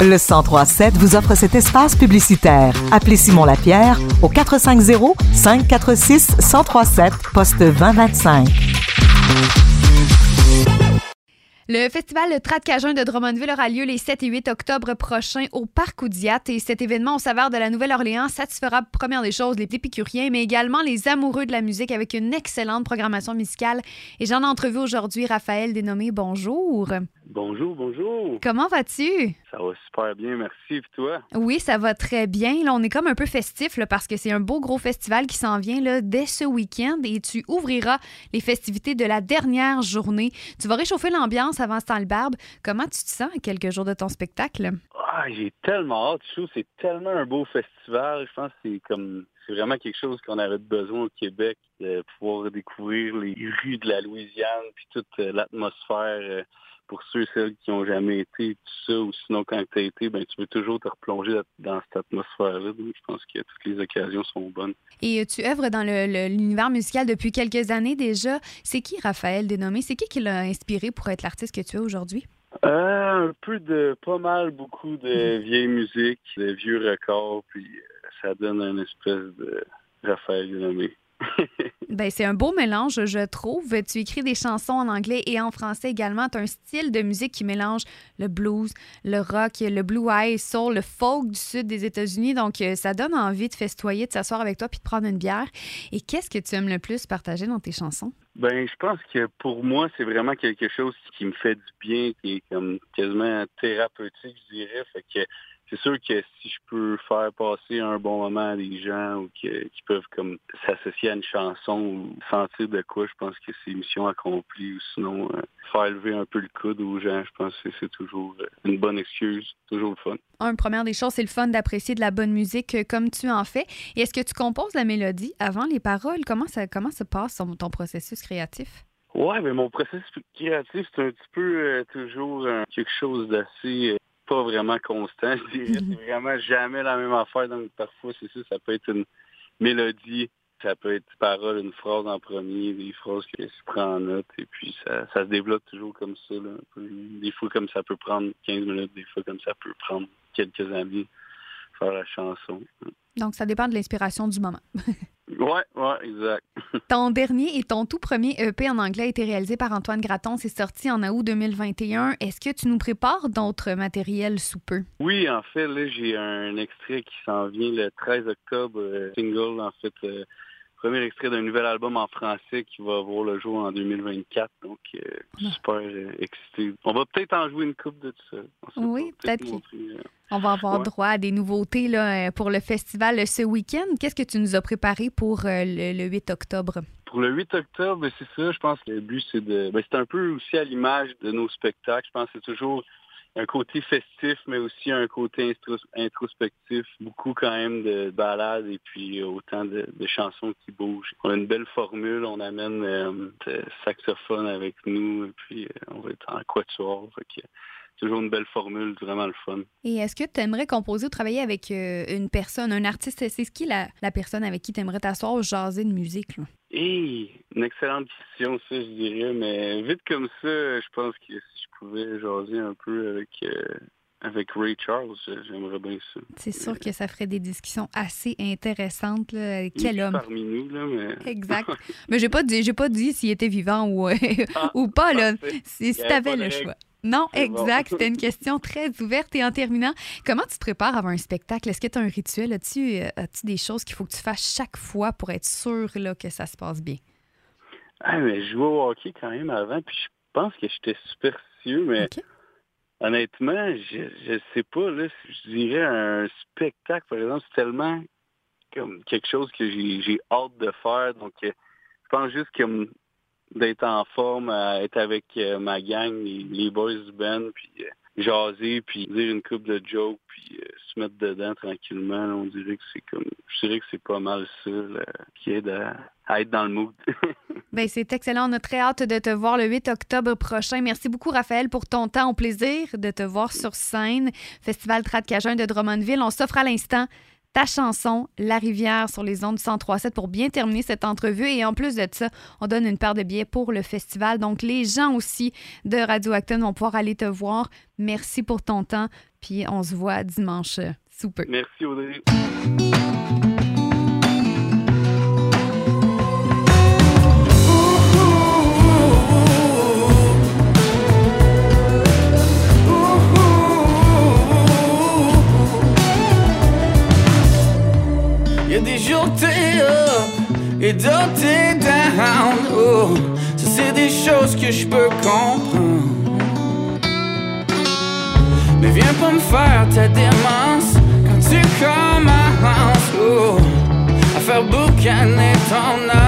Le 1037 vous offre cet espace publicitaire. Appelez Simon Lapierre au 450 546 1037 poste 2025. Le festival Trad Cajun de Drummondville aura lieu les 7 et 8 octobre prochains au Parc Oudiat et cet événement au saveur de la Nouvelle-Orléans satisfera, première des choses, les épicuriens, mais également les amoureux de la musique avec une excellente programmation musicale. Et j'en ai entrevu aujourd'hui Raphaël dénommé Bonjour. Bonjour, bonjour. Comment vas-tu? Ça va super bien, merci. Et toi? Oui, ça va très bien. Là, on est comme un peu festif là, parce que c'est un beau gros festival qui s'en vient là, dès ce week-end et tu ouvriras les festivités de la dernière journée. Tu vas réchauffer l'ambiance avant ce temps le barbe. Comment tu te sens à quelques jours de ton spectacle? Ah, j'ai tellement hâte. Je trouve c'est tellement un beau festival. Je pense que c'est comme c'est vraiment quelque chose qu'on avait besoin au Québec, de pouvoir découvrir les rues de la Louisiane, puis toute euh, l'atmosphère. Pour ceux et celles qui n'ont jamais été, tout ça, ou sinon quand tu as été, ben, tu veux toujours te replonger dans cette atmosphère-là. Donc, je pense que toutes les occasions sont bonnes. Et euh, tu œuvres dans l'univers musical depuis quelques années déjà. C'est qui Raphaël dénommé? C'est qui qui l'a inspiré pour être l'artiste que tu es aujourd'hui? Euh, un peu de, pas mal, beaucoup de vieilles musiques, de vieux records, puis euh, ça donne une espèce de Raphaël nommé. Ben, c'est un beau mélange, je trouve. Tu écris des chansons en anglais et en français également. Tu as un style de musique qui mélange le blues, le rock, le blue eye, soul, le folk du sud des États-Unis. Donc, euh, ça donne envie de festoyer, de s'asseoir avec toi puis de prendre une bière. Et qu'est-ce que tu aimes le plus partager dans tes chansons? Ben, je pense que pour moi, c'est vraiment quelque chose qui me fait du bien, qui est comme quasiment thérapeutique, je dirais. Fait que c'est sûr que si je peux faire passer un bon moment à des gens ou que- qui peuvent comme s'associer à une chanson ou sentir de quoi, je pense que c'est mission accomplie. Ou sinon, euh, faire lever un peu le coude aux gens, je pense que c'est toujours euh, une bonne excuse, toujours le fun. Un, première des choses, c'est le fun d'apprécier de la bonne musique euh, comme tu en fais. Et est-ce que tu composes la mélodie avant les paroles? Comment ça, comment se passe ton, ton processus créatif? Ouais, mais mon processus créatif, c'est un petit peu euh, toujours euh, quelque chose d'assez pas vraiment constant. C'est vraiment jamais la même affaire. Donc parfois, c'est ça, ça peut être une mélodie, ça peut être une parole, une phrase en premier, des phrases que je prends en note, et puis ça, ça se développe toujours comme ça. Là. Des fois comme ça peut prendre 15 minutes, des fois comme ça peut prendre quelques années faire la chanson. Donc, ça dépend de l'inspiration du moment. Ouais, ouais, exact. Ton dernier et ton tout premier EP en anglais a été réalisé par Antoine Gratton. C'est sorti en août 2021. Est-ce que tu nous prépares d'autres matériels sous peu? Oui, en fait, là, j'ai un extrait qui s'en vient le 13 octobre, euh, single, en fait, euh, premier extrait d'un nouvel album en français qui va voir le jour en 2024. Donc, euh, super euh, excité. On va peut-être en jouer une coupe de tout ça. Oui, peut-être. euh, On va avoir Ouais. droit à des nouveautés là, euh, pour le festival ce week-end. Qu'est-ce que tu nous as préparé pour euh, le, le 8 octobre? Pour le 8 octobre, ben, c'est ça, je pense que le but, c'est de... Ben, c'est un peu aussi à l'image de nos spectacles. Je pense que c'est toujours un côté festif, mais aussi un côté introspectif. Beaucoup quand même de balades et puis autant de, de chansons qui bougent. On a une belle formule, on amène euh, de saxophone avec nous et puis euh, on va être en quatuor. Toujours une belle formule, vraiment le fun. Et est-ce que tu aimerais composer ou travailler avec euh, une personne, un artiste? C'est qui la, la personne avec qui tu aimerais t'asseoir ou jaser de musique? là? Et une excellente question, ça, je dirais. Mais vite comme ça, je pense que si je pouvais jaser un peu avec, euh, avec Ray Charles, j'aimerais bien ça. C'est sûr que ça ferait des discussions assez intéressantes. là. Quel Il est homme! parmi nous, là, mais... Exact. Mais j'ai pas dit, j'ai pas dit s'il était vivant ou, euh, Ah, ou pas, là. Si, si t'avais le choix. Non, bon. exact. C'était une question très ouverte. Et en terminant, comment tu te prépares avant un spectacle? Est-ce que tu as un rituel? As-tu euh, as-tu des choses qu'il faut que tu fasses chaque fois pour être sûr là, que ça se passe bien? Ah, mais je jouais au hockey quand même avant, puis je pense que j'étais superstitieux, mais honnêtement, je, je sais pas, là, je dirais un spectacle, par exemple, c'est tellement comme quelque chose que j'ai j'ai hâte de faire, donc euh, je pense juste comme d'être en forme, à être avec euh, ma gang, les, boys du band, puis euh, jaser, puis dire une coupe de jokes, puis euh, se mettre dedans tranquillement. on dirait que c'est comme, je dirais que c'est pas mal ça qui aide à, à être dans le mood. Ben, c'est excellent. On a très hâte de te voir le 8 octobre prochain. Merci beaucoup, Raphaël, pour ton temps. Au plaisir de te voir sur scène. Festival Trad Cajun de Drummondville. On s'offre à l'instant ta chanson La Rivière sur les ondes du 1037 pour bien terminer cette entrevue. Et en plus de ça, on donne une paire de billets pour le festival. Donc, les gens aussi de Radio Acton vont pouvoir aller te voir. Merci pour ton temps. Puis, on se voit dimanche. Super. Merci, Audrey. Des jours t'es up et d'autres t'es down. Oh, ça c'est des choses que je peux comprendre. Mais viens pas me faire ta démence quand tu commences. Oh, à faire boucaner ton âme.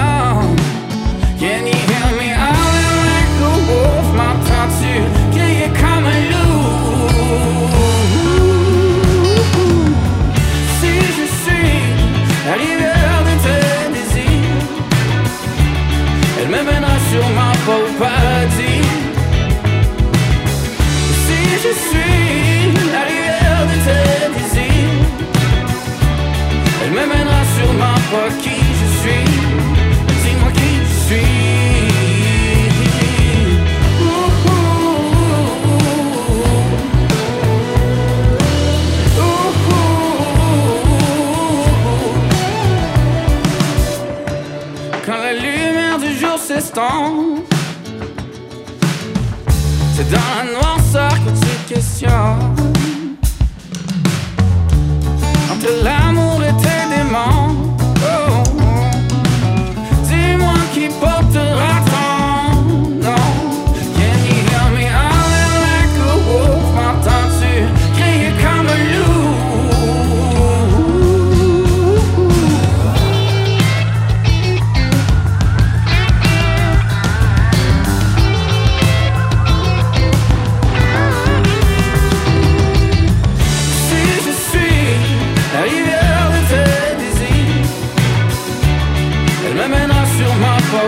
C'est dans la noirceur que tu questionnes.